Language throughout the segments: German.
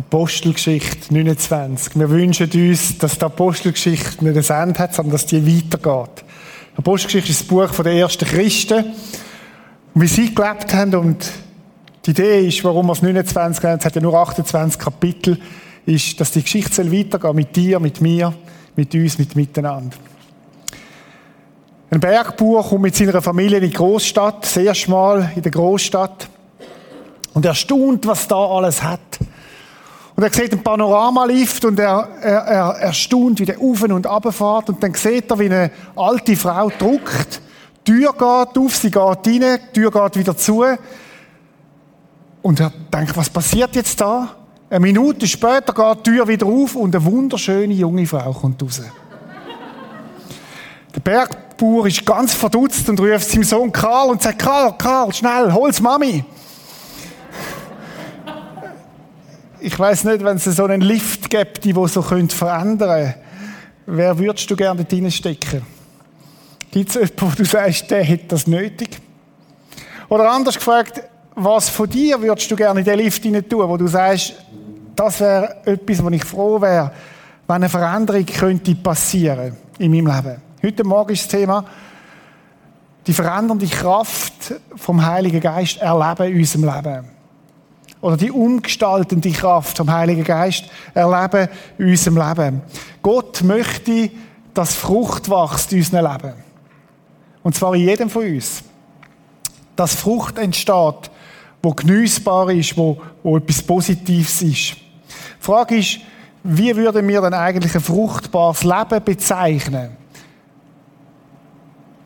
Apostelgeschichte 29. Wir wünschen uns, dass die Apostelgeschichte nicht ein Ende hat, sondern dass die weitergeht. Apostelgeschichte ist das Buch der ersten Christen. Wie sie gelebt haben und die Idee ist, warum wir es 29 haben, es hat ja nur 28 Kapitel, ist, dass die Geschichte soll weitergehen mit dir, mit mir, mit uns, mit miteinander. Ein Bergbauer kommt mit seiner Familie in die Großstadt, das erste Mal in der Großstadt und er staunt, was da alles hat. Und er sieht einen Panoramalift und er, er, er, er wie der auf und runter fährt. Und dann sieht er, wie eine alte Frau druckt. Die Tür geht auf, sie geht rein, die Tür geht wieder zu. Und er denkt, was passiert jetzt da? Eine Minute später geht die Tür wieder auf und eine wunderschöne junge Frau kommt raus. Der Bergbauer ist ganz verdutzt und ruft seinem Sohn Karl und sagt, Karl, Karl, schnell, hol's Mami. Ich weiß nicht, wenn es so einen Lift gibt, die so verändern könnte, wer würdest du gerne dort stecken? Gibt es jemanden, wo du sagst, der hätte das nötig? Oder anders gefragt, was von dir würdest du gerne in den Lift hinein tun, wo du sagst, das wäre etwas, wo ich froh wäre, wenn eine Veränderung könnte passieren in meinem Leben. Heute Morgen ist das Thema, die verändernde Kraft vom Heiligen Geist erleben in unserem Leben. Oder die umgestaltende Kraft vom Heiligen Geist erleben in unserem Leben. Gott möchte, dass Frucht wächst in unserem Leben. Und zwar in jedem von uns. Dass Frucht entsteht, wo genießbar ist, wo, wo etwas Positives ist. Die Frage ist, wie würden wir denn eigentlich ein fruchtbares Leben bezeichnen?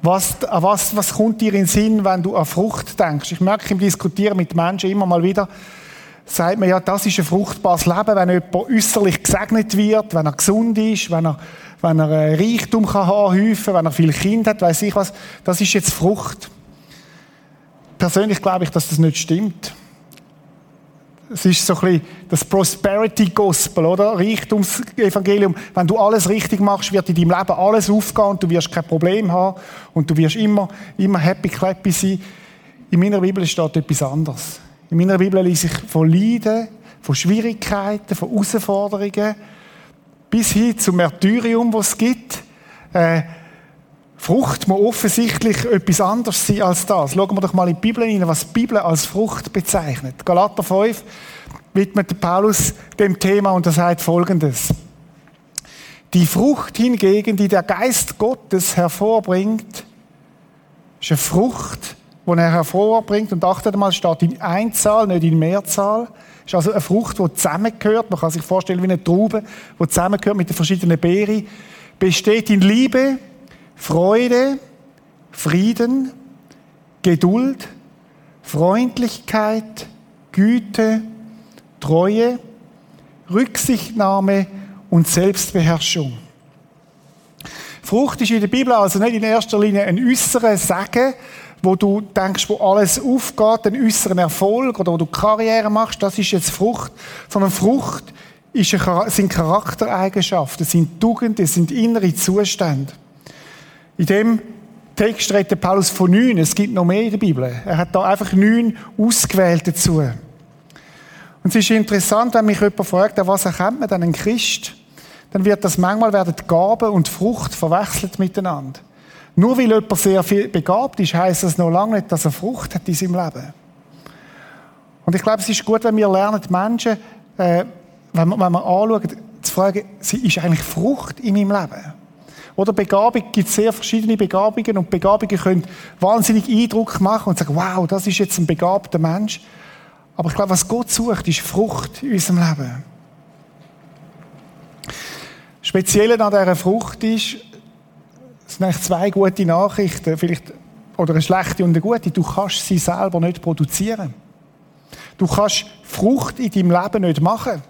Was, was, was kommt dir in den Sinn, wenn du an Frucht denkst? Ich merke im Diskutieren mit Menschen immer mal wieder, sagt man ja, das ist ein fruchtbares Leben, wenn jemand äußerlich gesegnet wird, wenn er gesund ist, wenn er, wenn er äh, Reichtum kann anhäufen, wenn er viel Kind hat, weiß ich was. Das ist jetzt Frucht. Persönlich glaube ich, dass das nicht stimmt. Es ist so ein bisschen das Prosperity Gospel, oder? Reichtumsevangelium. Wenn du alles richtig machst, wird in deinem Leben alles aufgehen und du wirst kein Problem haben und du wirst immer, immer happy clappy sein. In meiner Bibel steht etwas anderes. In meiner Bibel lese ich von Leiden, von Schwierigkeiten, von Herausforderungen, bis hin zum Märtyrium, was es gibt. Äh, Frucht muss offensichtlich etwas anderes sein als das. Schauen wir doch mal in die Bibel hinein, was die Bibel als Frucht bezeichnet. Galater 5 widmet Paulus dem Thema und er sagt folgendes. Die Frucht hingegen, die der Geist Gottes hervorbringt, ist eine Frucht, die er hervorbringt. Und achtet mal, steht in Einzahl, nicht in Mehrzahl. Ist also eine Frucht, die zusammengehört. Man kann sich vorstellen wie eine Traube, die zusammengehört mit den verschiedenen Beeren. Besteht in Liebe, Freude, Frieden, Geduld, Freundlichkeit, Güte, Treue, Rücksichtnahme und Selbstbeherrschung. Frucht ist in der Bibel also nicht in erster Linie ein äußerer Sagen, wo du denkst, wo alles aufgeht, einen äußeren Erfolg oder wo du Karriere machst, das ist jetzt Frucht, sondern Frucht ist eine, sind Charaktereigenschaften, sind Tugenden, sind innere Zustände. In dem Text redet Paulus von neun. Es gibt noch mehr in der Bibel. Er hat da einfach neun ausgewählt dazu. Und es ist interessant, wenn mich jemand fragt, was erkennt man denn einen Christ? Dann wird das manchmal werden Gabe und Frucht verwechselt miteinander. Nur weil jemand sehr viel begabt ist, heisst das noch lange nicht, dass er Frucht hat in seinem Leben. Und ich glaube, es ist gut, wenn wir lernen, die Menschen, äh, wenn, wir, wenn wir anschauen, zu fragen, sie ist eigentlich Frucht in meinem Leben. Oder Begabung, gibt sehr verschiedene Begabungen und Begabungen können wahnsinnig Eindruck machen und sagen, wow, das ist jetzt ein begabter Mensch. Aber ich glaube, was Gott sucht, ist Frucht in unserem Leben. Speziell an dieser Frucht ist, es sind eigentlich zwei gute Nachrichten, vielleicht, oder eine schlechte und eine gute. Du kannst sie selber nicht produzieren. Du kannst Frucht in deinem Leben nicht machen.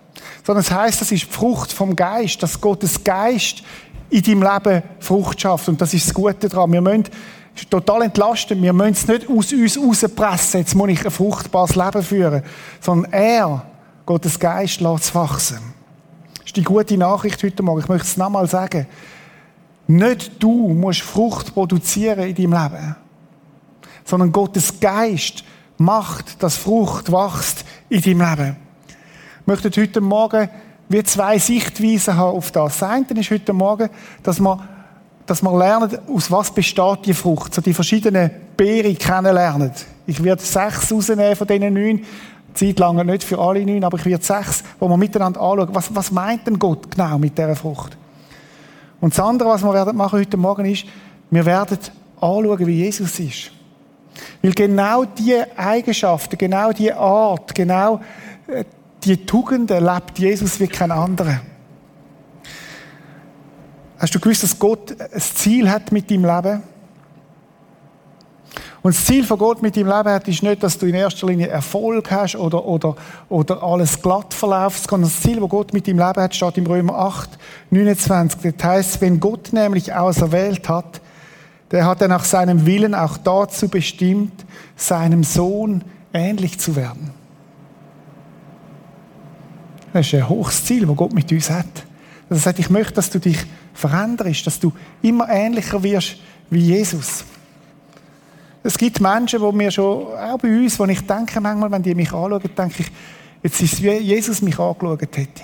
Sondern es heißt, das ist die Frucht vom Geist, dass Gottes Geist in deinem Leben Frucht schafft. Und das ist das Gute daran. Wir müssen total entlasten. Wir müssen es nicht aus uns rauspressen. Jetzt muss ich ein fruchtbares Leben führen. Sondern er, Gottes Geist, lässt es wachsen. Das ist die gute Nachricht heute Morgen. Ich möchte es nochmal sagen. Nicht du musst Frucht produzieren in deinem Leben, sondern Gottes Geist macht, dass Frucht wächst in deinem Leben. Ich möchte heute Morgen wie zwei Sichtweisen haben auf das. Das eine ist heute Morgen, dass wir, dass wir lernen, aus was besteht die Frucht, so die verschiedenen Beeren kennenlernen. Ich werde sechs rausnehmen von diesen neun. Zeit lang nicht für alle neun, aber ich werde sechs, wo wir miteinander anschauen, was, was meint denn Gott genau mit dieser Frucht? Und das andere, was wir machen heute Morgen ist, wir werden anschauen, wie Jesus ist. Weil genau diese Eigenschaften, genau diese Art, genau äh, die Tugenden lebt Jesus wie kein anderer. Hast du gewusst, dass Gott ein Ziel hat mit deinem Leben? Und das Ziel von Gott mit deinem Leben hat, ist nicht, dass du in erster Linie Erfolg hast oder, oder, oder alles glatt verläuft, sondern das Ziel, das Gott mit deinem Leben hat, steht im Römer 8, 29. Das heißt, wenn Gott nämlich auserwählt hat, der hat er nach seinem Willen auch dazu bestimmt, seinem Sohn ähnlich zu werden. Das ist ein hohes Ziel, das Gott mit uns hat. Er sagt, ich möchte, dass du dich veränderst, dass du immer ähnlicher wirst wie Jesus. Es gibt Menschen, wo mir schon, auch bei uns, wo ich denke manchmal, wenn die mich anschauen, denke ich, jetzt ist es wie Jesus mich angeschaut hätte.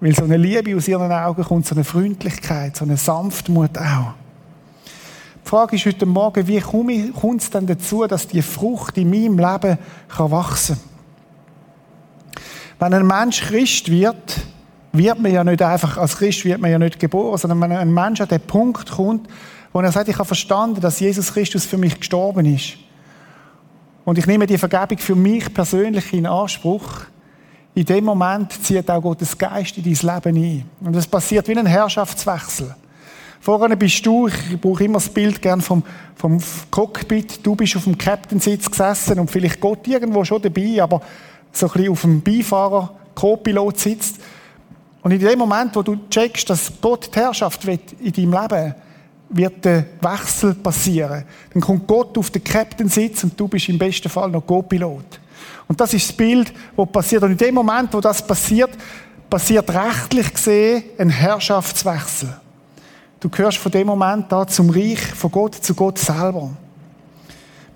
Weil so eine Liebe aus ihren Augen kommt, so eine Freundlichkeit, so eine Sanftmut auch. Die Frage ist heute Morgen, wie kommt es denn dazu, dass die Frucht in meinem Leben kann wachsen kann? Wenn ein Mensch Christ wird, wird man ja nicht einfach, als Christ wird man ja nicht geboren, sondern wenn ein Mensch an den Punkt kommt, wo er sagt, ich habe verstanden, dass Jesus Christus für mich gestorben ist. Und ich nehme die Vergebung für mich persönlich in Anspruch. In dem Moment zieht auch Gottes Geist in dein Leben ein. Und es passiert wie ein Herrschaftswechsel. Vorne bist du, ich brauche immer das Bild gern vom, vom Cockpit, du bist auf dem Captain-Sitz gesessen und vielleicht Gott irgendwo schon dabei, aber so ein bisschen auf dem Beifahrer, Co-Pilot sitzt. Und in dem Moment, wo du checkst, dass Gott die Herrschaft will in deinem Leben, wird der Wechsel passieren. Dann kommt Gott auf den Captain-Sitz und du bist im besten Fall noch Co-Pilot. Und das ist das Bild, wo passiert. Und in dem Moment, wo das passiert, passiert rechtlich gesehen ein Herrschaftswechsel. Du gehörst von dem Moment an zum Reich von Gott zu Gott selber.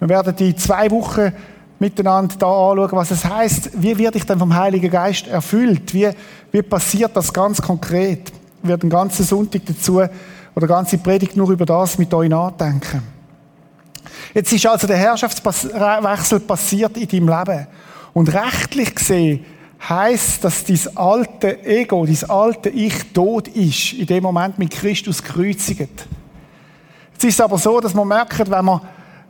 Wir werden die zwei Wochen miteinander da anschauen, was es heißt. Wie werde ich dann vom Heiligen Geist erfüllt? Wie, wie passiert das ganz konkret? Wir werden den ganzen Sonntag dazu oder ganze Predigt nur über das mit euch nachdenken. Jetzt ist also der Herrschaftswechsel passiert in deinem Leben. Und rechtlich gesehen heißt, dass dein alte Ego, dein alte Ich tot ist, in dem Moment mit Christus gekreuzigt. Es ist aber so, dass man merkt, wenn man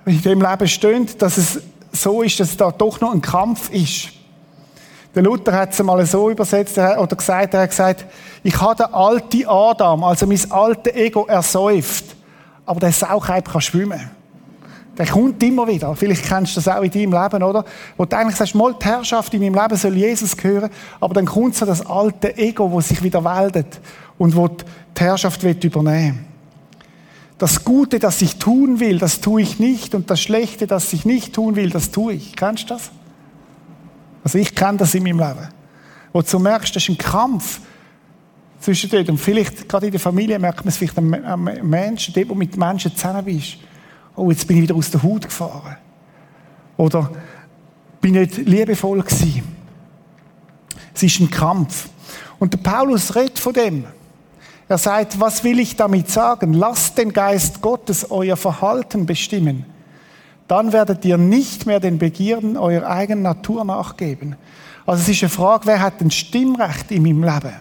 in dem Leben steht, dass es so ist, dass da doch noch ein Kampf ist. Der Luther hat es mal so übersetzt oder gesagt, er hat gesagt, ich habe den alten Adam, also mein altes Ego ersäuft, aber der Sauchheib kann schwimmen. Der kommt immer wieder. Vielleicht kennst du das auch in deinem Leben, oder? Wo du eigentlich sagst, mal die Herrschaft in meinem Leben soll Jesus gehören, aber dann kommt so das alte Ego, wo sich wieder meldet und wo die Herrschaft übernehmen. Das Gute, das ich tun will, das tue ich nicht und das Schlechte, das ich nicht tun will, das tue ich. Kennst du das? Also ich kenne das in meinem Leben. Wo du merkst, das ist ein Kampf zwischen dort. Und vielleicht, gerade in der Familie, merkt man es vielleicht am Menschen, dort, wo du mit Menschen zusammen bist oh, jetzt bin ich wieder aus der Haut gefahren. Oder bin nicht liebevoll gewesen. Es ist ein Kampf. Und der Paulus redet von dem. Er sagt, was will ich damit sagen? Lasst den Geist Gottes euer Verhalten bestimmen. Dann werdet ihr nicht mehr den Begierden eurer eigenen Natur nachgeben. Also es ist eine Frage, wer hat ein Stimmrecht in meinem Leben?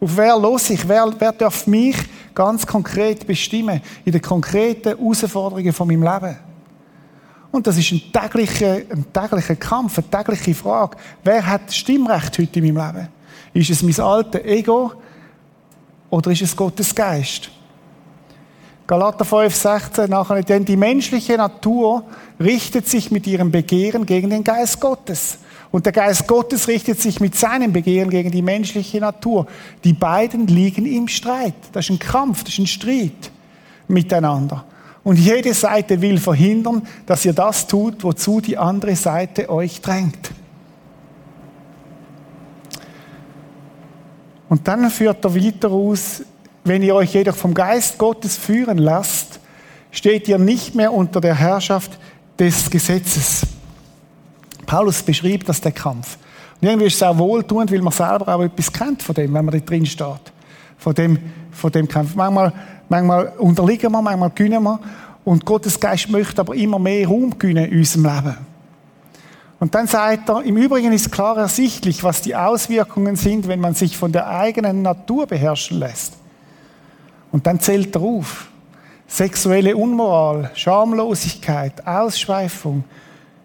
Auf wer los ich? Wer, wer darf mich ganz konkret bestimmen in den konkreten Herausforderungen von meinem Leben? Und das ist ein täglicher, ein täglicher Kampf, eine tägliche Frage. Wer hat Stimmrecht heute in meinem Leben? Ist es mein alter Ego oder ist es Gottes Geist? Galater 5, 16 nachher, denn die menschliche Natur richtet sich mit ihrem Begehren gegen den Geist Gottes. Und der Geist Gottes richtet sich mit seinem Begehren gegen die menschliche Natur. Die beiden liegen im Streit. Das ist ein Kampf, das ist ein Streit miteinander. Und jede Seite will verhindern, dass ihr das tut, wozu die andere Seite euch drängt. Und dann führt er weiter aus, wenn ihr euch jedoch vom Geist Gottes führen lasst, steht ihr nicht mehr unter der Herrschaft des Gesetzes. Paulus beschrieb das der Kampf. irgendwie ist es auch wohltuend, weil man selber auch etwas kennt von dem, wenn man da drin steht. Von dem, von dem kämpft. Manchmal, manchmal unterliegen wir, manchmal gewinnen wir. Und Gottes Geist möchte aber immer mehr Raum gewinnen in unserem Leben. Und dann sagt er, im Übrigen ist klar ersichtlich, was die Auswirkungen sind, wenn man sich von der eigenen Natur beherrschen lässt. Und dann zählt er auf. Sexuelle Unmoral, Schamlosigkeit, Ausschweifung,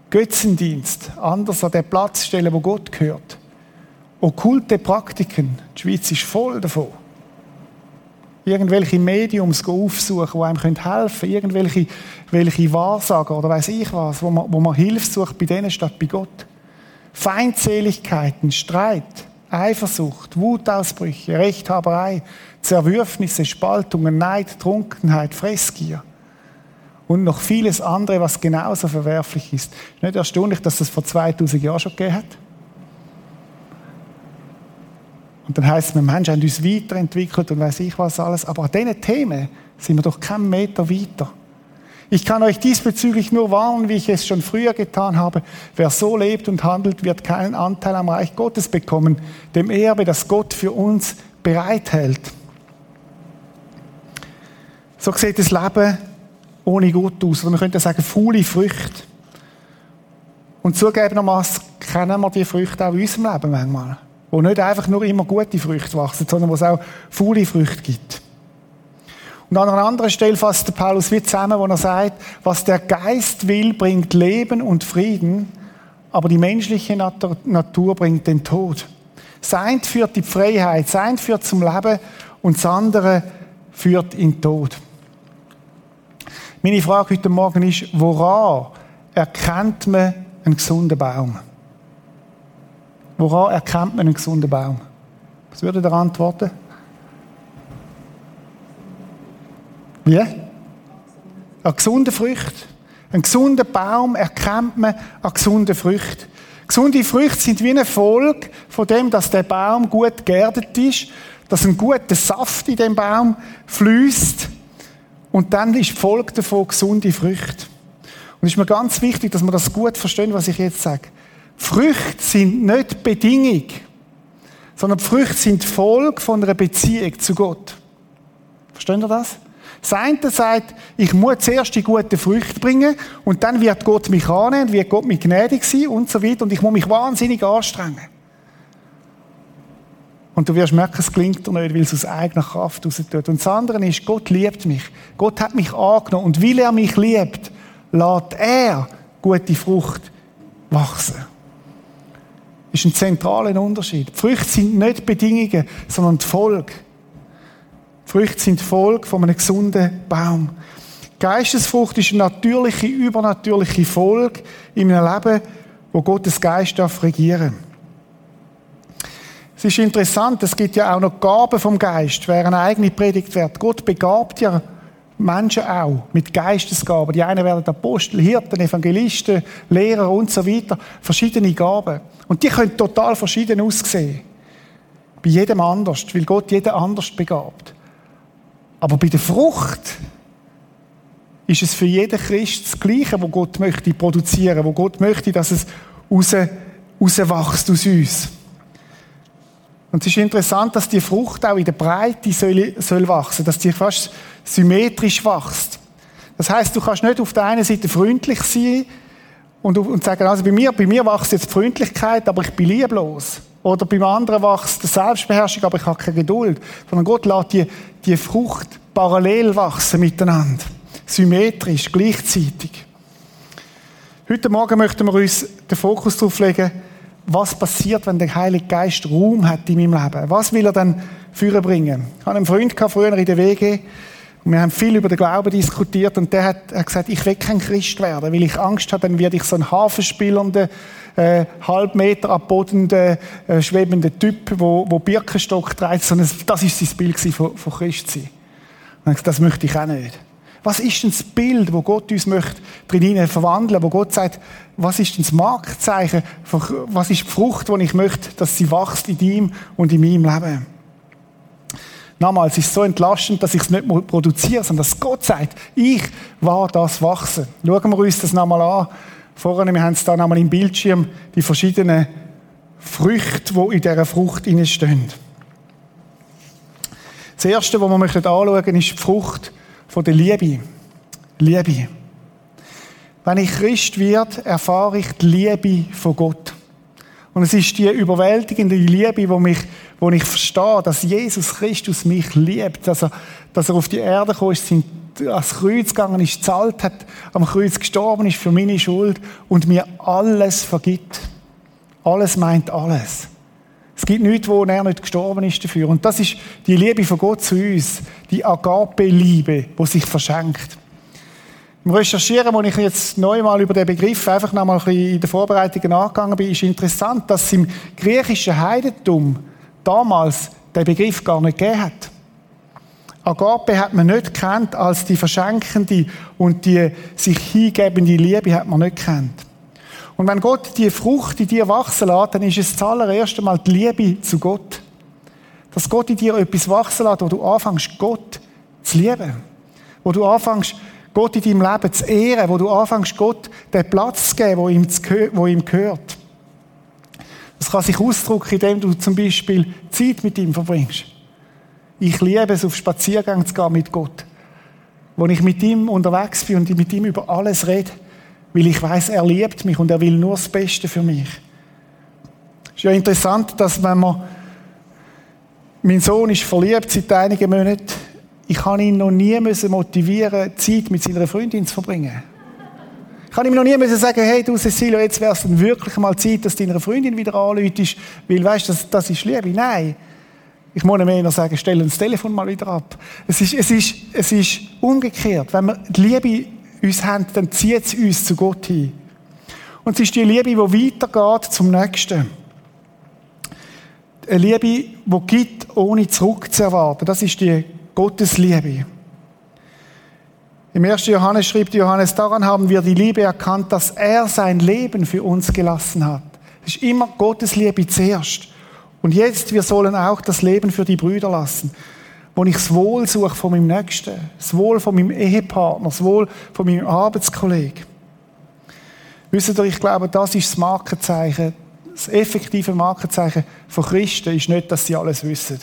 Götzendienst, anders an der Platz stellen, wo Gott gehört. Okkulte Praktiken, die Schweiz ist voll davon. Irgendwelche Mediums aufsuchen, die einem helfen können. Irgendwelche welche Wahrsager oder weiß ich was, wo man, wo man Hilfe sucht bei denen statt bei Gott. Feindseligkeiten, Streit, Eifersucht, Wutausbrüche, Rechthaberei, Zerwürfnisse, Spaltungen, Neid, Trunkenheit, Fressgier und noch vieles andere, was genauso verwerflich ist. Nicht erstaunlich, dass das vor 2000 Jahren schon gegeben hat? Und dann heißt es, wir Menschen haben uns weiterentwickelt und weiß ich was alles. Aber an diesen Themen sind wir doch keinen Meter weiter. Ich kann euch diesbezüglich nur warnen, wie ich es schon früher getan habe. Wer so lebt und handelt, wird keinen Anteil am Reich Gottes bekommen, dem Erbe, das Gott für uns bereithält. So sieht das Leben ohne Gott aus. Oder man könnte sagen, faule Früchte. Und zugegebenermaßen kennen wir die Früchte auch in unserem Leben manchmal. Wo nicht einfach nur immer gute Früchte wachsen, sondern wo es auch faule Früchte gibt. Und an einer anderen Stelle fasst der Paulus wie zusammen, wo er sagt, was der Geist will, bringt Leben und Frieden, aber die menschliche Natur bringt den Tod. Sein führt die Freiheit, sein führt zum Leben und das andere führt in den Tod. Meine Frage heute Morgen ist, woran erkennt man einen gesunden Baum? Woran erkennt man einen gesunden Baum? Was würde ihr antworten? Wie? An gesunden Früchten. Ein gesunder Baum erkennt man an gesunden Früchten. Gesunde Früchte sind wie eine Folge von dem, dass der Baum gut geerdet ist, dass ein guter Saft in dem Baum fließt und dann ist die Folge davon gesunde Früchte. Und es ist mir ganz wichtig, dass wir das gut verstehen, was ich jetzt sage. Früchte sind nicht Bedingung, sondern Früchte sind Folge von einer Beziehung zu Gott. Verstehen ihr das? Das eine sagt, ich muss zuerst die guten Früchte bringen und dann wird Gott mich annehmen, wird Gott mich gnädig sein und so weiter und ich muss mich wahnsinnig anstrengen. Und du wirst merken, es klingt dir nicht, weil es aus eigener Kraft raus tut. Und das andere ist, Gott liebt mich. Gott hat mich angenommen. Und weil er mich liebt, lässt er gute Frucht wachsen. Das ist ein zentraler Unterschied. Die Früchte sind nicht Bedingungen, sondern die Folge. Die Früchte sind die Folge von einem gesunden Baum. Geistesfrucht ist eine natürliche, übernatürliche Folge in einem Leben, wo Gottes Geist regieren darf. Es ist interessant, es gibt ja auch noch Gaben vom Geist, wäre eine eigene Predigt wert. Gott begabt ja Menschen auch mit Geistesgaben. Die einen werden Apostel, Hirten, Evangelisten, Lehrer und so weiter. Verschiedene Gaben. Und die können total verschieden aussehen. Bei jedem anders, weil Gott jeden anders begabt. Aber bei der Frucht ist es für jeden Christ das Gleiche, wo Gott möchte produzieren, wo Gott möchte, dass es raus, rauswächst aus uns. Und es ist interessant, dass die Frucht auch in der Breite soll, soll wachsen, dass die fast symmetrisch wächst. Das heißt, du kannst nicht auf der einen Seite freundlich sein und, und sagen, also bei mir, bei mir wächst jetzt die Freundlichkeit, aber ich bin lieblos. Oder beim anderen wächst die Selbstbeherrschung, aber ich habe keine Geduld. Sondern Gott lässt die, die Frucht parallel wachsen miteinander. Symmetrisch, gleichzeitig. Heute Morgen möchten wir uns den Fokus darauf legen, was passiert, wenn der Heilige Geist Raum hat in meinem Leben? Was will er dann führen bringen? Ich hatte einen Freund früher in der WG und wir haben viel über den Glauben diskutiert und der hat, hat gesagt, ich will kein Christ werden, weil ich Angst habe, dann werde ich so ein hafenspielender, äh, halb Meter ab äh, schwebender Typ, wo, wo Birkenstock trägt. So ein, das ist sein Bild von, von Christsein. Und das möchte ich auch nicht. Was ist denn das Bild, wo Gott uns möchte drin verwandeln, wo Gott sagt, was ist denn das Marktzeichen, was ist die Frucht, die ich möchte, dass sie wächst in ihm und in meinem Leben? Nochmals, es ist so entlastend, dass ich es nicht produziere, sondern dass Gott sagt, ich war das Wachsen. Schauen wir uns das nochmal an. Vorhin, wir haben es da nochmal im Bildschirm, die verschiedenen Früchte, die in dieser Frucht stehen. Das Erste, was wir anschauen möchten, ist die Frucht der Liebe. Liebe. Wenn ich Christ werde, erfahre ich die Liebe von Gott. Und es ist die überwältigende Liebe, wo mich, wo ich verstehe, dass Jesus Christus mich liebt, dass er, dass er auf die Erde gekommen ist, ans Kreuz gegangen ist, zahlt hat, am Kreuz gestorben ist für meine Schuld und mir alles vergibt. Alles meint alles. Es gibt nichts, wo er nicht gestorben ist dafür. Und das ist die Liebe von Gott zu uns, die Agape-Liebe, die sich verschenkt. Im Recherchieren, wo ich jetzt neu mal über den Begriff einfach noch mal ein in der Vorbereitung nachgegangen bin, ist interessant, dass es im griechischen Heidentum damals den Begriff gar nicht gegeben hat. Agape hat man nicht kennt als die verschenkende und die sich hingebende Liebe hat man nicht kennt. Und wenn Gott die Frucht in dir wachsen lässt, dann ist es das allererste Mal die Liebe zu Gott. Dass Gott in dir etwas wachsen lässt, wo du anfängst, Gott zu lieben. Wo du anfängst, Gott in deinem Leben zu ehren. Wo du anfängst, Gott den Platz zu geben, wo ihm, wo ihm gehört. Das kann sich ausdrücken, indem du zum Beispiel Zeit mit ihm verbringst. Ich liebe es, auf Spaziergang zu gehen mit Gott. Wo ich mit ihm unterwegs bin und mit ihm über alles rede weil ich weiß, er liebt mich und er will nur das Beste für mich. Es ist ja interessant, dass wenn man mein Sohn ist verliebt seit einigen Monaten, ich kann ihn noch nie motivieren, Zeit mit seiner Freundin zu verbringen. Ich kann ihm noch nie sagen, hey du Cecilio, jetzt wäre es dann wirklich mal Zeit, dass deine Freundin wieder anläutest, weil weißt, das, das ist Liebe. Nein. Ich muss ihm eher sagen, stell das Telefon mal wieder ab. Es ist, es ist, es ist umgekehrt. Wenn wir die Liebe uns haben, dann zieht es uns zu Gott hin. Und es ist die Liebe, die weitergeht zum Nächsten. Eine Liebe, die gibt, ohne zurückzuerwarten. Das ist die Gottesliebe. Im 1. Johannes schreibt Johannes, daran haben wir die Liebe erkannt, dass er sein Leben für uns gelassen hat. Es ist immer Gottes Liebe zuerst. Und jetzt, wir sollen auch das Leben für die Brüder lassen wo ich das Wohl suche von meinem Nächsten, das Wohl von meinem Ehepartner, das Wohl von meinem Arbeitskollegen. Wisst ihr, ich glaube, das ist das Markenzeichen, das effektive Markenzeichen von Christen ist nicht, dass sie alles wissen.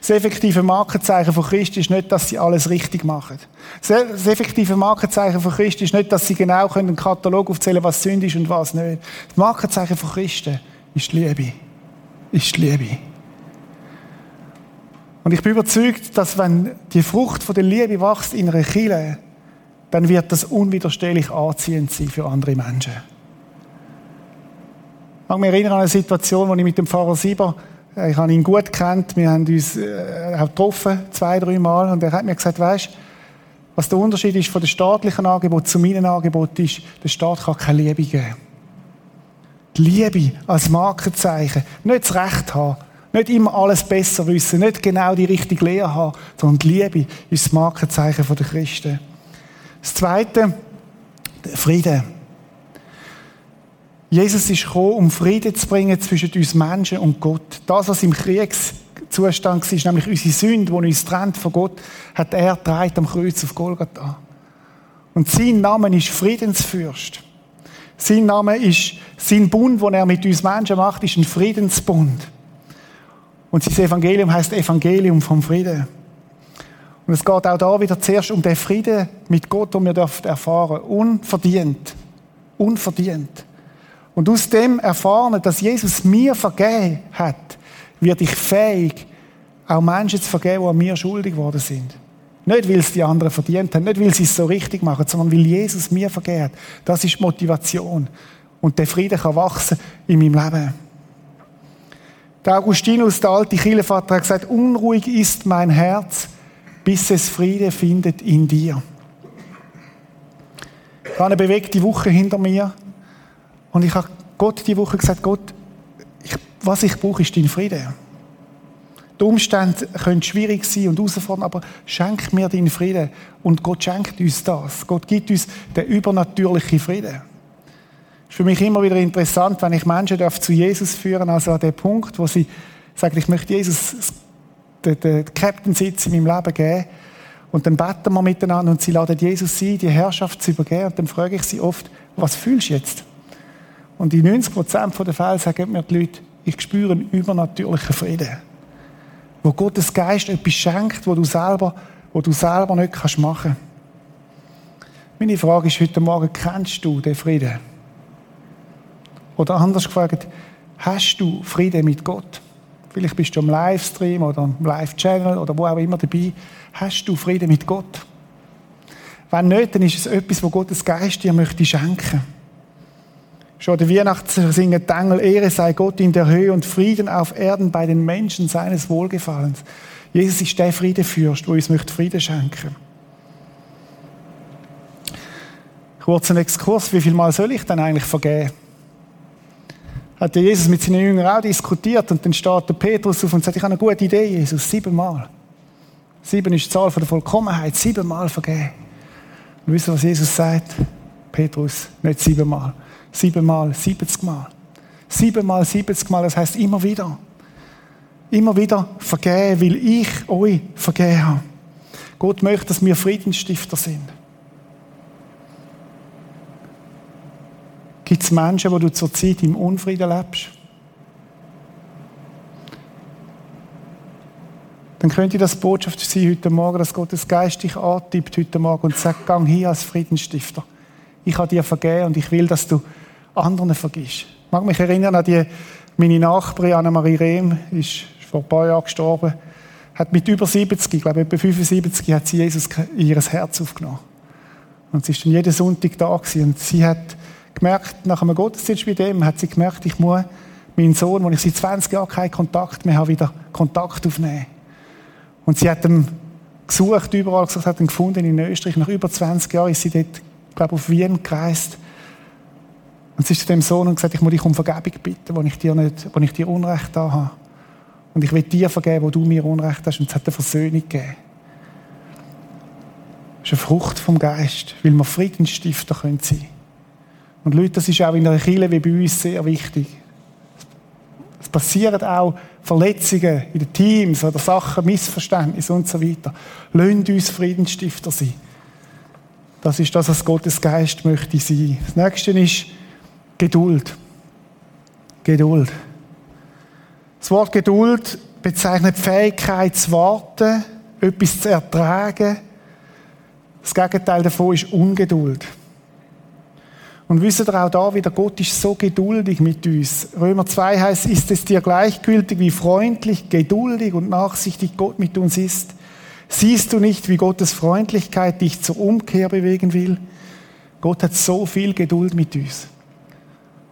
Das effektive Markenzeichen von Christen ist nicht, dass sie alles richtig machen. Das effektive Markenzeichen von Christen ist nicht, dass sie genau einen Katalog aufzählen was Sünde ist und was nicht. Das Markenzeichen von Christen ist die Liebe. Ist die Liebe. Und ich bin überzeugt, dass wenn die Frucht von der Liebe wächst in einer Kirche, dann wird das unwiderstehlich anziehend sein für andere Menschen. Ich mag mich erinnern an eine Situation, wo ich mit dem Pfarrer Sieber, äh, ich habe ihn gut kennt, wir haben uns äh, auch getroffen, zwei, drei Mal, und er hat mir gesagt, weißt, was der Unterschied ist von dem staatlichen Angebot zu meinem Angebot ist, der Staat kann keine Liebe geben. Die Liebe als Markenzeichen, nicht das Recht haben, nicht immer alles besser wissen, nicht genau die richtige Lehre haben, sondern die Liebe ist das Markenzeichen der Christen. Das Zweite, Frieden. Jesus ist gekommen, um Frieden zu bringen zwischen uns Menschen und Gott. Das, was im Kriegszustand war, nämlich unsere Sünde, die uns trennt von Gott, hat er dreit am Kreuz auf Golgatha. Und sein Name ist Friedensfürst. Sein Name ist, sein Bund, den er mit uns Menschen macht, ist ein Friedensbund. Und das Evangelium heißt Evangelium vom Frieden. Und es geht auch da wieder zuerst um den Frieden mit Gott, den wir erfahren Unverdient. Unverdient. Und aus dem Erfahren, dass Jesus mir vergeben hat, werde ich fähig, auch Menschen zu vergeben, die an mir schuldig geworden sind. Nicht, weil es die anderen verdient haben, nicht, weil sie es so richtig machen, sondern weil Jesus mir vergeben hat. Das ist Motivation. Und der Frieden kann wachsen in meinem Leben. Der Augustinus, der alte Kirchenvater, hat gesagt, unruhig ist mein Herz, bis es Friede findet in dir. Ich habe eine bewegte Woche hinter mir und ich habe Gott die Woche gesagt, Gott, ich, was ich brauche, ist dein Frieden. Die Umstände können schwierig sein und herausfordernd, aber schenk mir deinen Frieden. Und Gott schenkt uns das. Gott gibt uns den übernatürlichen Frieden ist für mich immer wieder interessant, wenn ich Menschen darf zu Jesus führen, also an den Punkt, wo sie sagen, ich möchte Jesus den, den Captain-Sitz in meinem Leben geben. Und dann beten wir miteinander und sie laden Jesus ein, die Herrschaft zu übergeben. Und dann frage ich sie oft, was fühlst du jetzt? Und in 90 Prozent der Fälle sagen mir die Leute, Ich spüre einen übernatürlichen Frieden. Wo Gottes Geist etwas schenkt, wo du selber, wo du selber nicht kannst machen. Meine Frage ist heute Morgen, kennst du den Frieden? Oder anders gefragt, hast du Frieden mit Gott? Vielleicht bist du am Livestream oder am Live-Channel oder wo auch immer dabei. Hast du Frieden mit Gott? Wenn nicht, dann ist es etwas, wo Gottes Geist dir möchte schenken. Schon der Weihnachten singen die Engel, Ehre sei Gott in der Höhe und Frieden auf Erden bei den Menschen seines Wohlgefallens. Jesus ist der Friedefürst, wo uns möchte Frieden schenken. Kurzer Exkurs, wie viel Mal soll ich denn eigentlich vergeben? hat der Jesus mit seinen Jüngern auch diskutiert und dann steht der Petrus auf und sagt, ich habe eine gute Idee, Jesus, siebenmal. Sieben ist die Zahl der Vollkommenheit, siebenmal vergeben. Und wisst ihr, was Jesus sagt? Petrus, nicht siebenmal, siebenmal, siebzigmal. Siebenmal, siebzigmal, das heißt immer wieder. Immer wieder vergeben, weil ich euch vergeben habe. Gott möchte, dass wir Friedensstifter sind. Gibt es Menschen, wo du zurzeit im Unfrieden lebst? Dann könnte das Botschaft sein heute Morgen, dass Gottes Geist dich antippt heute Morgen und sagt, gang hier als Friedensstifter. Ich habe dir vergeben und ich will, dass du anderen vergisst. Ich mag mich erinnern an die, meine Nachbarin Annemarie Rehm, ist vor ein paar Jahren gestorben, hat mit über 70, ich glaube etwa 75, hat sie Jesus in ihr Herz aufgenommen. Und sie ist dann jeden Sonntag da gewesen und sie hat gemerkt, nach einem Gottesdienst mit dem, hat sie gemerkt, ich muss meinen Sohn, wo ich seit 20 Jahren keinen Kontakt mehr habe, wieder Kontakt aufnehmen. Und sie hat ihn gesucht, überall gesagt, hat ihn gefunden in Österreich. Nach über 20 Jahren ist sie dort, glaube ich, auf Wien gereist. Und sie ist zu dem Sohn und gesagt, ich muss dich um Vergebung bitten, wo ich dir nicht, wo ich dir Unrecht da habe. Und ich will dir vergeben, wo du mir Unrecht hast. Und es hat eine Versöhnung gegeben. Das ist eine Frucht vom Geist, weil wir Friedensstifter sein können. Und Leute, das ist auch in einer Kirche wie bei uns sehr wichtig. Es passieren auch Verletzungen in den Teams oder Sachen, Missverständnisse und so weiter. Lasst uns Friedensstifter sein. Das ist das, was Gottes Geist möchte sein. Das nächste ist Geduld. Geduld. Das Wort Geduld bezeichnet die Fähigkeit zu warten, etwas zu ertragen. Das Gegenteil davon ist Ungeduld. Und wisst ihr auch da wieder, Gott ist so geduldig mit uns. Römer 2 heißt, ist es dir gleichgültig, wie freundlich, geduldig und nachsichtig Gott mit uns ist? Siehst du nicht, wie Gottes Freundlichkeit dich zur Umkehr bewegen will? Gott hat so viel Geduld mit uns.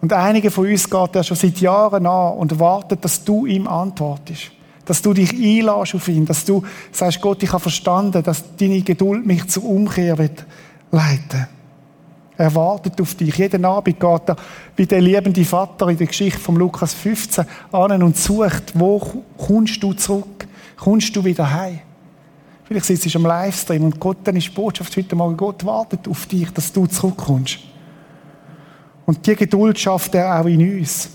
Und einige von uns geht er schon seit Jahren an und wartet, dass du ihm antwortest. Dass du dich einlässt auf ihn, dass du sagst, Gott, ich habe verstanden, dass deine Geduld mich zur Umkehr wird leiten. Er wartet auf dich. Jeden Abend geht er wie der liebende Vater in der Geschichte von Lukas 15 an und sucht, wo kommst du zurück? Kommst du wieder heim? Vielleicht sitzt du am Livestream und Gott, dann ist die Botschaft heute Morgen, Gott wartet auf dich, dass du zurückkommst. Und die Geduld schafft er auch in uns.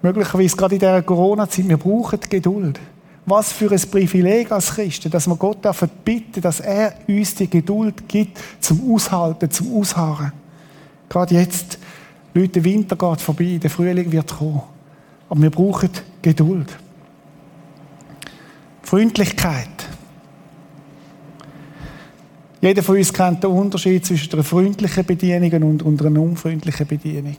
Möglicherweise gerade in dieser Corona-Zeit, wir brauchen Geduld. Was für ein Privileg als Christen, dass wir Gott dürfen bitten, dass er uns die Geduld gibt zum Aushalten, zum Ausharren. Gerade jetzt, Leute, der Winter geht vorbei, der Frühling wird kommen. Aber wir brauchen Geduld. Freundlichkeit. Jeder von uns kennt den Unterschied zwischen einer freundlichen Bedienung und einer unfreundlichen Bedienung.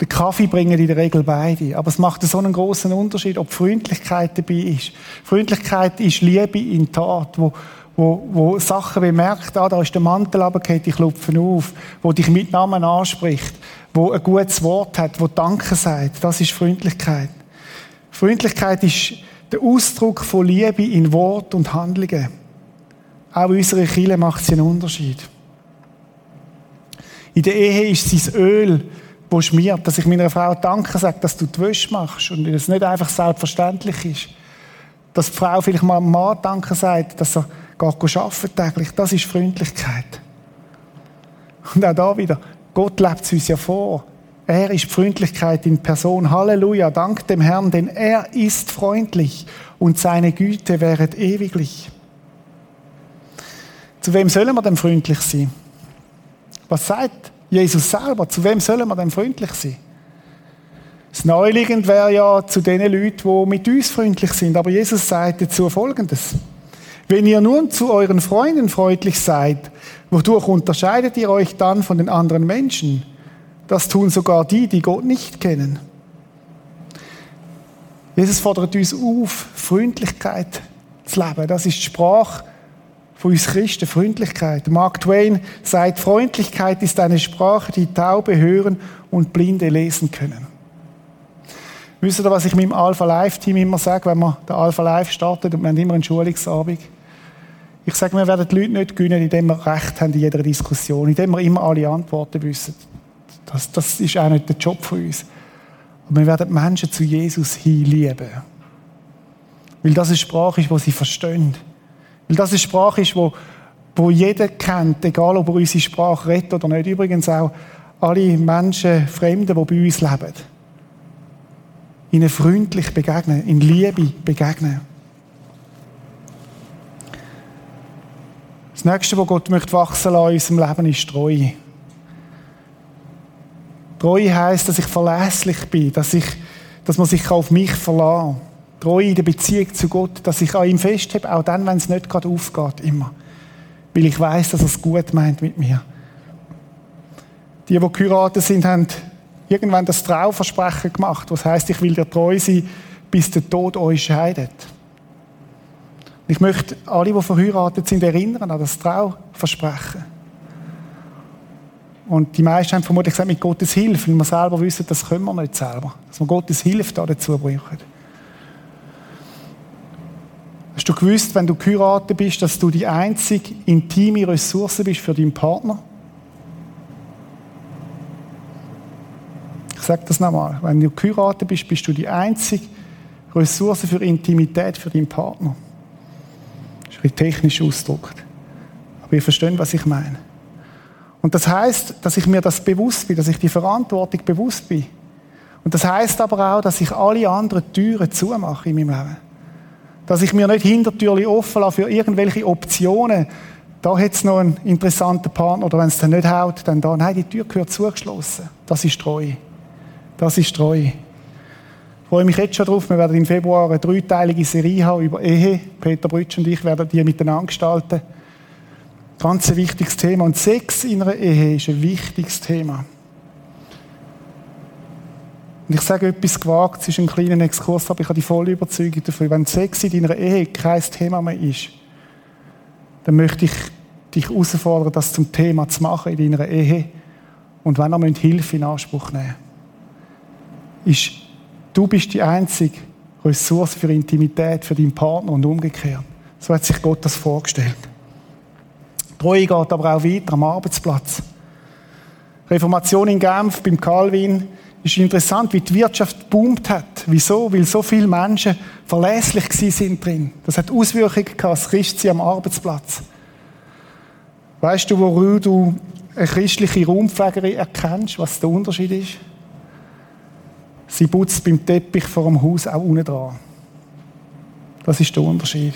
Den Kaffee bringen in der Regel beide. Aber es macht so einen großen Unterschied, ob Freundlichkeit dabei ist. Freundlichkeit ist Liebe in Tat, wo, wo, wo Sachen bemerkt, ah, da ist der Mantel runtergefallen, ich klopfe auf, wo dich mit Namen anspricht, wo ein gutes Wort hat, wo Danke sagt. Das ist Freundlichkeit. Freundlichkeit ist der Ausdruck von Liebe in Wort und Handlungen. Auch in unserer Kirche macht sie einen Unterschied. In der Ehe ist es Öl, wo schmiert, dass ich meiner Frau Danke sage, dass du die Wäsche machst und es nicht einfach selbstverständlich ist. Dass die Frau vielleicht mal dem Mann Danke sagt, dass er geht arbeiten täglich. Das ist Freundlichkeit. Und auch da wieder, Gott lebt es uns ja vor. Er ist Freundlichkeit in Person. Halleluja, dank dem Herrn, denn er ist freundlich und seine Güte wäret ewiglich. Zu wem sollen wir denn freundlich sein? Was sagt Jesus selber, zu wem sollen wir denn freundlich sein? Das Neuliegend wäre ja zu den Leuten, die mit uns freundlich sind. Aber Jesus sagt dazu Folgendes. Wenn ihr nun zu euren Freunden freundlich seid, wodurch unterscheidet ihr euch dann von den anderen Menschen? Das tun sogar die, die Gott nicht kennen. Jesus fordert uns auf, Freundlichkeit zu leben. Das ist die Sprache von uns Christen, Freundlichkeit. Mark Twain sagt, Freundlichkeit ist eine Sprache, die Taube hören und Blinde lesen können. Wisst ihr, was ich meinem Alpha Live Team immer sage, wenn wir den Alpha Live startet und wir haben immer einen Schulungsabend? Ich sage, wir werden die Leute nicht gewinnen, indem wir Recht haben in jeder Diskussion, indem wir immer alle Antworten wissen. Das, das ist auch nicht der Job von uns. Aber wir werden Menschen zu Jesus hin lieben. Weil das eine Sprache ist, die sie verstehen. Weil das eine Sprache ist, wo, wo jeder kennt, egal ob er unsere Sprache redet oder nicht. Übrigens auch alle Menschen, Fremden, die bei uns leben. Ihnen freundlich begegnen, in Liebe begegnen. Das Nächste, was Gott möchte wachsen lassen in unserem Leben, ist Treue. Treue heisst, dass ich verlässlich bin, dass, ich, dass man sich auf mich verlassen kann. Treue in der Beziehung zu Gott, dass ich an ihm festhebe, auch dann, wenn es nicht gerade aufgeht, immer. Weil ich weiß, dass er es gut meint mit mir. Die, die geheiratet sind, haben irgendwann das Trauversprechen gemacht, was heißt, ich will dir treu sein, bis der Tod euch scheidet. Ich möchte alle, die verheiratet sind, erinnern an das Trauversprechen. Und die meisten haben vermutlich gesagt, mit Gottes Hilfe, weil wir selber wissen, das können wir nicht selber. Dass wir Gottes Hilfe da dazu brauchen. Hast du gewusst, wenn du geheiratet bist, dass du die einzige intime Ressource bist für deinen Partner? Ich sage das nochmal. Wenn du geheiratet bist, bist du die einzige Ressource für Intimität für deinen Partner. Das ist ein technisch ausgedrückt. Aber ihr versteht, was ich meine. Und das heißt, dass ich mir das bewusst bin, dass ich die Verantwortung bewusst bin. Und das heißt aber auch, dass ich alle anderen Türen zumache in meinem Leben. Dass ich mir nicht Hintertürchen offen lasse für irgendwelche Optionen. Da hat es noch einen interessanten Partner, oder wenn es dann nicht haut, dann da. Nein, die Tür gehört zugeschlossen. Das ist treu. Das ist treu. Ich freue mich jetzt schon drauf. Wir werden im Februar eine dreiteilige Serie haben über Ehe. Peter Brütsch und ich werden die miteinander gestalten. Ganz ein wichtiges Thema. Und Sex in einer Ehe ist ein wichtiges Thema. Und ich sage etwas gewagt, es ist ein kleiner Exkurs, aber ich habe die volle Überzeugung dafür, wenn Sex in deiner Ehe kein Thema mehr ist, dann möchte ich dich herausfordern, das zum Thema zu machen in deiner Ehe. Und wenn ihr Hilfe in Anspruch nehmen ist, du bist die einzige Ressource für Intimität, für deinen Partner und umgekehrt. So hat sich Gott das vorgestellt. Treue geht aber auch weiter am Arbeitsplatz. Reformation in Genf beim Calvin ist interessant, wie die Wirtschaft boomt hat. Wieso? Weil so viele Menschen verlässlich sind drin. Das hat Auswirkungen gehabt, als Christ am Arbeitsplatz. Weißt du, worin du eine christliche Raumpflegerin erkennst, was der Unterschied ist? Sie putzt beim Teppich vor dem Haus auch unten dran. Das ist der Unterschied.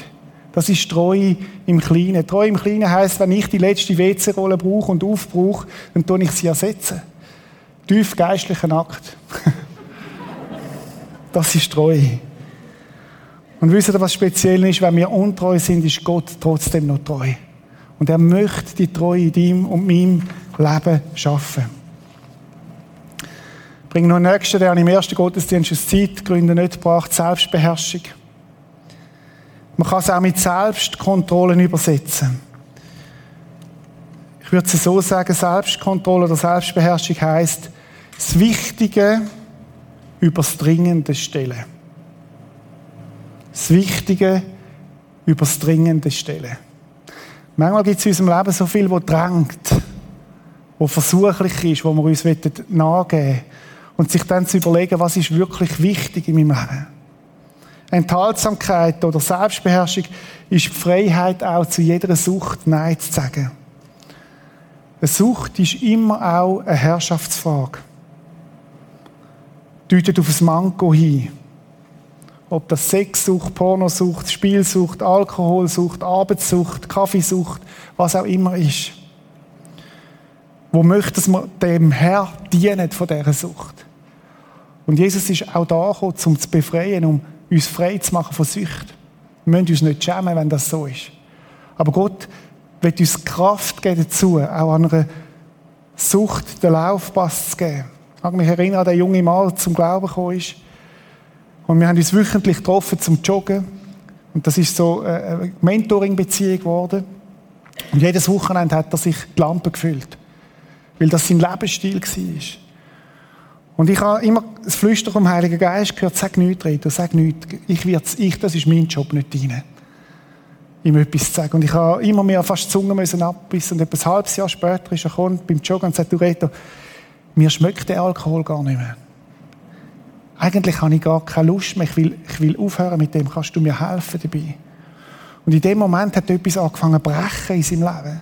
Das ist Treue im Kleinen. Treue im Kleinen heisst, wenn ich die letzte WC-Rolle brauche und aufbrauche, dann tue ich sie ersetzen. Tief geistlicher Akt. das ist Treue. Und wisst ihr, was speziell ist? Wenn wir untreu sind, ist Gott trotzdem noch treu. Und er möchte die Treue in deinem und meinem Leben schaffen. Ich bringe noch einen nächsten, der im ersten Gottesdienst aus Zeitgründen nicht braucht, Selbstbeherrschung. Man kann es auch mit Selbstkontrollen übersetzen. Ich würde es so sagen, Selbstkontrolle oder Selbstbeherrschung heißt das Wichtige über das Dringende stellen. Das Wichtige über das Dringende stellen. Manchmal gibt es in unserem Leben so viel, was drängt, wo versuchlich ist, wo wir uns nachgeben und sich dann zu überlegen, was ist wirklich wichtig in meinem Leben. Enthaltsamkeit oder Selbstbeherrschung ist die Freiheit auch zu jeder Sucht Nein zu sagen. Eine Sucht ist immer auch eine Herrschaftsfrage. Deutet auf ein Manko hin. Ob das Sexsucht, Pornosucht, Spielsucht, Alkoholsucht, Arbeitssucht, Kaffeesucht, was auch immer ist. Wo möchte man dem Herr dienen von dieser Sucht? Und Jesus ist auch da gekommen, um zu befreien, um uns frei zu machen von Sucht. Wir müssen uns nicht schämen, wenn das so ist. Aber Gott wird uns Kraft geben dazu, auch an einer Sucht den Laufpass zu geben. Ich kann mich erinnern an den jungen Mann, der zum Glauben gekommen ist. Und wir haben uns wöchentlich getroffen zum Joggen. Und das ist so eine Mentoring-Beziehung geworden. Und jedes Wochenende hat er sich die Lampe gefüllt. Weil das sein Lebensstil war. Und ich habe immer das Flüstern vom Heiligen Geist gehört, sag nichts, Reto, sag nichts. Ich, ich, das ist mein Job, nicht deine. Ihm etwas zu sagen. Und ich habe immer mehr fast die Zunge müssen abbissen. Und etwa ein halbes Jahr später ist er gekommen beim Joggen und sagt, du Reto, mir schmeckt der Alkohol gar nicht mehr. Eigentlich habe ich gar keine Lust mehr. Ich will, ich will aufhören mit dem. Kannst du mir helfen dabei? Und in dem Moment hat etwas angefangen zu brechen in seinem Leben.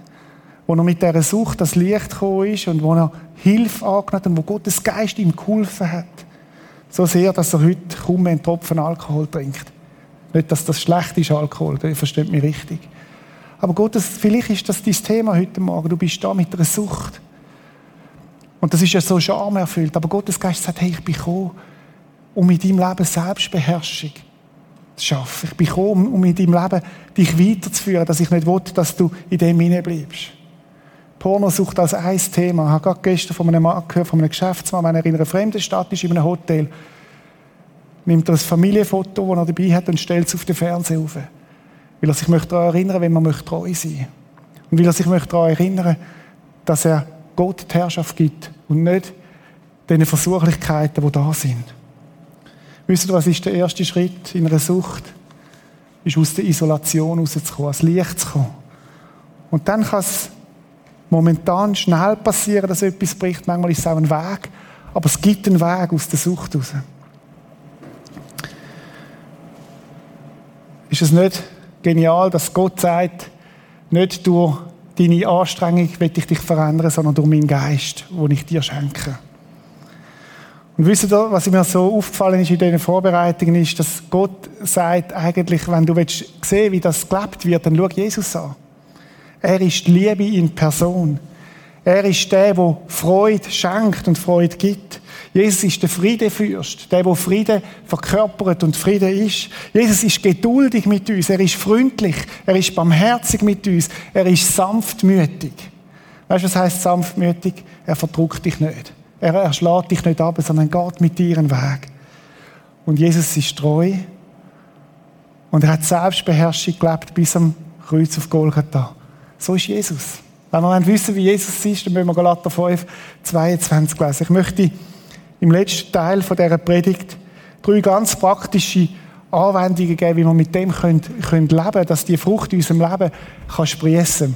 Wo er mit dieser Sucht das Licht gekommen ist und wo er Hilfe angenommen hat und wo Gottes Geist ihm geholfen hat. So sehr, dass er heute kaum mehr einen Tropfen Alkohol trinkt. Nicht, dass das schlecht ist, Alkohol, ihr versteht mich richtig. Aber Gottes, vielleicht ist das dein Thema heute Morgen. Du bist da mit einer Sucht. Und das ist ja so schamerfüllt. Aber Gottes Geist sagt, hey, ich bin gekommen, um in deinem Leben Selbstbeherrschung zu schaffen. Ich bin gekommen, um in deinem Leben dich weiterzuführen, dass ich nicht will, dass du in dem bleibst. Pornosucht als ein Thema. Ich habe gerade gestern von einem Mann gehört, von einem Geschäftsmann, wenn er in einer fremden Stadt ist, in einem Hotel, nimmt er ein Familienfoto, das er dabei hat, und stellt es auf den Fernseher auf. Weil er sich möchte daran erinnern wenn man möchte treu sein Und weil er sich möchte daran erinnern dass er Gott die Herrschaft gibt und nicht den Versuchlichkeiten, die da sind. Wisst ihr, was ist der erste Schritt in einer Sucht? Ist aus der Isolation rauszukommen, ans Licht zu kommen. Und dann kann es momentan schnell passieren, dass etwas bricht. Manchmal ist es auch ein Weg. Aber es gibt einen Weg aus der Sucht raus. Ist es nicht genial, dass Gott sagt, nicht durch deine Anstrengung will ich dich verändern, sondern durch meinen Geist, den ich dir schenke. Und wisst ihr, was mir so aufgefallen ist in diesen Vorbereitungen, ist, dass Gott sagt eigentlich, wenn du willst sehen, wie das gelebt wird, dann schau Jesus an. Er ist die Liebe in Person. Er ist der, der Freude schenkt und Freude gibt. Jesus ist der Friedefürst, der, der Friede verkörpert und Friede ist. Jesus ist geduldig mit uns, er ist freundlich, er ist barmherzig mit uns, er ist sanftmütig. Weißt du, was heißt sanftmütig? Er verdruckt dich nicht. Er erschlägt dich nicht ab, sondern geht mit dir einen Weg. Und Jesus ist treu. Und er hat Selbstbeherrschung gelebt bis am Kreuz auf Golgatha. So ist Jesus. Wenn wir wissen, wie Jesus ist, dann müssen wir Galater 5, 22 lesen. Ich möchte im letzten Teil von dieser Predigt drei ganz praktische Anwendungen geben, wie wir mit dem können, können leben können, dass die Frucht in unserem Leben kann sprießen.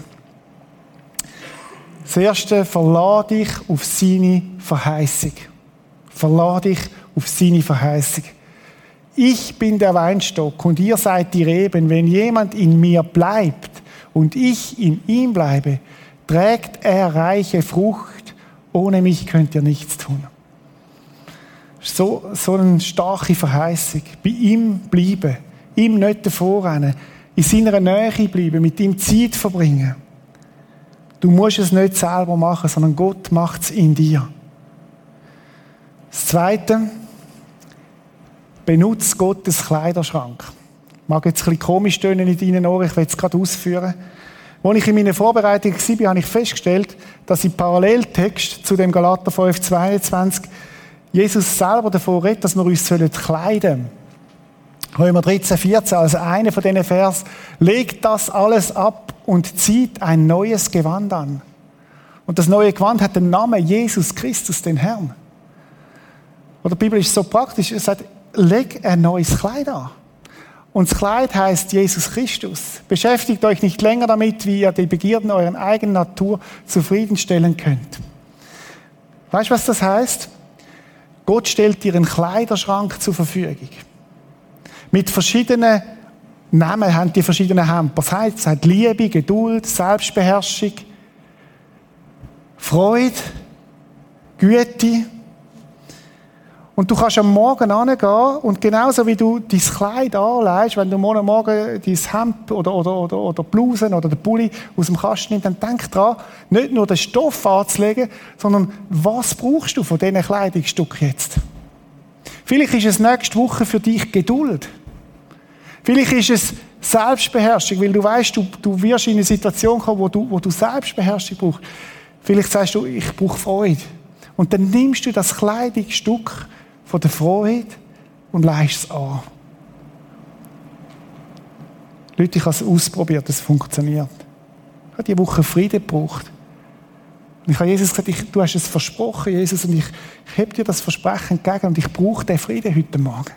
Das erste, verlade dich auf seine Verheißung. Verlade dich auf seine Verheißung. Ich bin der Weinstock und ihr seid die Reben. Wenn jemand in mir bleibt und ich in ihm bleibe, trägt er reiche Frucht. Ohne mich könnt ihr nichts tun. So, so eine starke Verheißung. Bei ihm bleiben. Ihm nicht davor. In seiner Nähe bleiben. Mit ihm Zeit verbringen. Du musst es nicht selber machen, sondern Gott macht es in dir. Das Zweite, benutze Gottes Kleiderschrank. Mag jetzt ein bisschen komisch tönen in deinen Ohren, ich will es gerade ausführen. Als ich in meiner Vorbereitung war, habe ich festgestellt, dass im Paralleltext zu dem Galater 5,22 Jesus selber davon redet, dass wir uns kleiden sollen. Römer 13, 14, also einer von diesen Vers, legt das alles ab und zieht ein neues Gewand an. Und das neue Gewand hat den Namen Jesus Christus, den Herrn. Und die Bibel ist so praktisch, es sagt, leg ein neues Kleid an. Und das Kleid heißt Jesus Christus. Beschäftigt euch nicht länger damit, wie ihr die Begierden eurer eigenen Natur zufriedenstellen könnt. Weißt du, was das heißt? Gott stellt dir einen Kleiderschrank zur Verfügung mit verschiedenen Namen haben die verschiedenen Hemper. Es hat Liebe, Geduld, Selbstbeherrschung, Freude, Güte. Und du kannst am Morgen angehen und genauso wie du dein Kleid anlegst, wenn du morgen Morgen dein Hemd oder, oder, oder, oder Blusen oder den Pulli aus dem Kasten nimmst, dann denk dran, nicht nur den Stoff anzulegen, sondern was brauchst du von diesen Kleidungsstücken jetzt? Vielleicht ist es nächste Woche für dich Geduld. Vielleicht ist es Selbstbeherrschung, weil du weißt, du, du wirst in eine Situation kommen, wo du, wo du Selbstbeherrschung brauchst. Vielleicht sagst du, ich brauche Freude. Und dann nimmst du das Kleidungsstück von der Freude und leist es an. Leute, ich habe es ausprobiert, es funktioniert. Ich habe diese Woche Frieden gebraucht. Und ich habe Jesus gesagt, ich, du hast es versprochen, Jesus, und ich, ich habe dir das Versprechen entgegen und ich brauche den Frieden heute Morgen.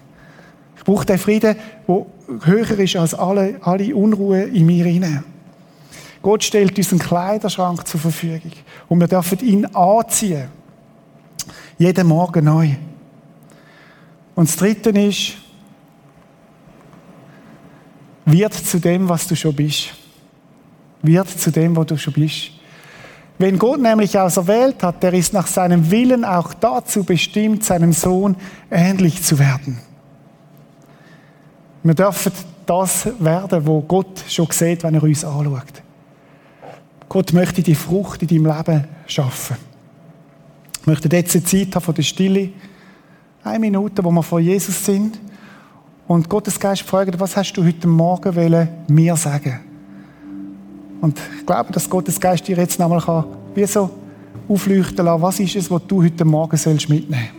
Ich brauche den Frieden, der höher ist als alle, alle Unruhe in mir hinein. Gott stellt uns einen Kleiderschrank zur Verfügung und wir dürfen ihn anziehen. Jeden Morgen neu. Und das Dritte ist, wird zu dem, was du schon bist. Wird zu dem, wo du schon bist. Wenn Gott nämlich auserwählt hat, der ist nach seinem Willen auch dazu bestimmt, seinem Sohn ähnlich zu werden. Wir dürfen das werden, wo Gott schon sieht, wenn er uns anschaut. Gott möchte die Frucht in deinem Leben schaffen. Ich möchte jetzt eine Zeit haben von der Stille. Eine Minute, wo wir vor Jesus sind. Und Gottes Geist fragt, was hast du heute Morgen wollen, mir sagen? Und ich glaube, dass Gottes Geist dir jetzt nochmal kann, wie so aufleuchten lassen, was ist es, was du heute Morgen sollst mitnehmen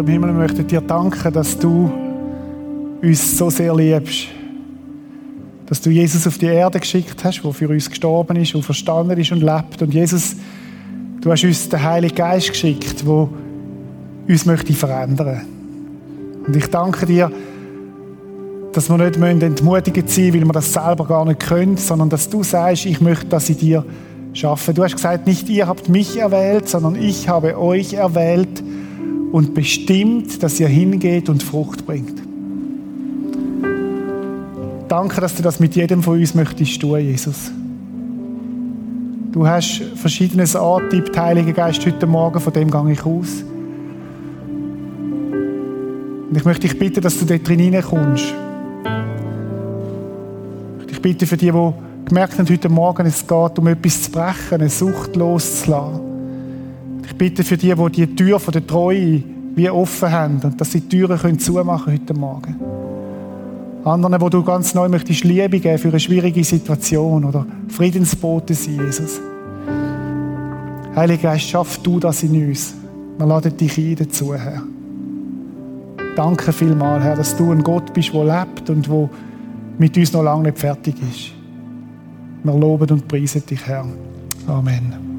Vater im Himmel, wir möchten dir danken, dass du uns so sehr liebst. Dass du Jesus auf die Erde geschickt hast, der für uns gestorben ist, der verstanden ist und lebt. Und Jesus, du hast uns den Heiligen Geist geschickt, der uns möchte verändern Und ich danke dir, dass wir nicht entmutigt sein müssen, weil wir das selber gar nicht können, sondern dass du sagst, ich möchte das in dir schaffen. Du hast gesagt, nicht ihr habt mich erwählt, sondern ich habe euch erwählt und bestimmt, dass ihr hingeht und Frucht bringt. Danke, dass du das mit jedem von uns möchtest tun, Jesus. Du hast verschiedenes angetippt, Heiliger Geist, heute Morgen, von dem gehe ich aus. Und ich möchte dich bitten, dass du dort hineinkommst. Ich bitte für die, die gemerkt haben heute Morgen, es geht um etwas zu brechen, eine Sucht loszulassen bitte für die, die die Tür von der Treue wie offen haben und dass sie die Türen können zumachen heute Morgen. Anderen, wo du ganz neu möchtest Liebe geben für eine schwierige Situation oder Friedensbote sein, Jesus. Heiliger Geist, schaff du das in uns. Wir laden dich ein dazu, Herr. Danke vielmals, Herr, dass du ein Gott bist, der lebt und wo mit uns noch lange nicht fertig ist. Wir loben und preisen dich, Herr. Amen.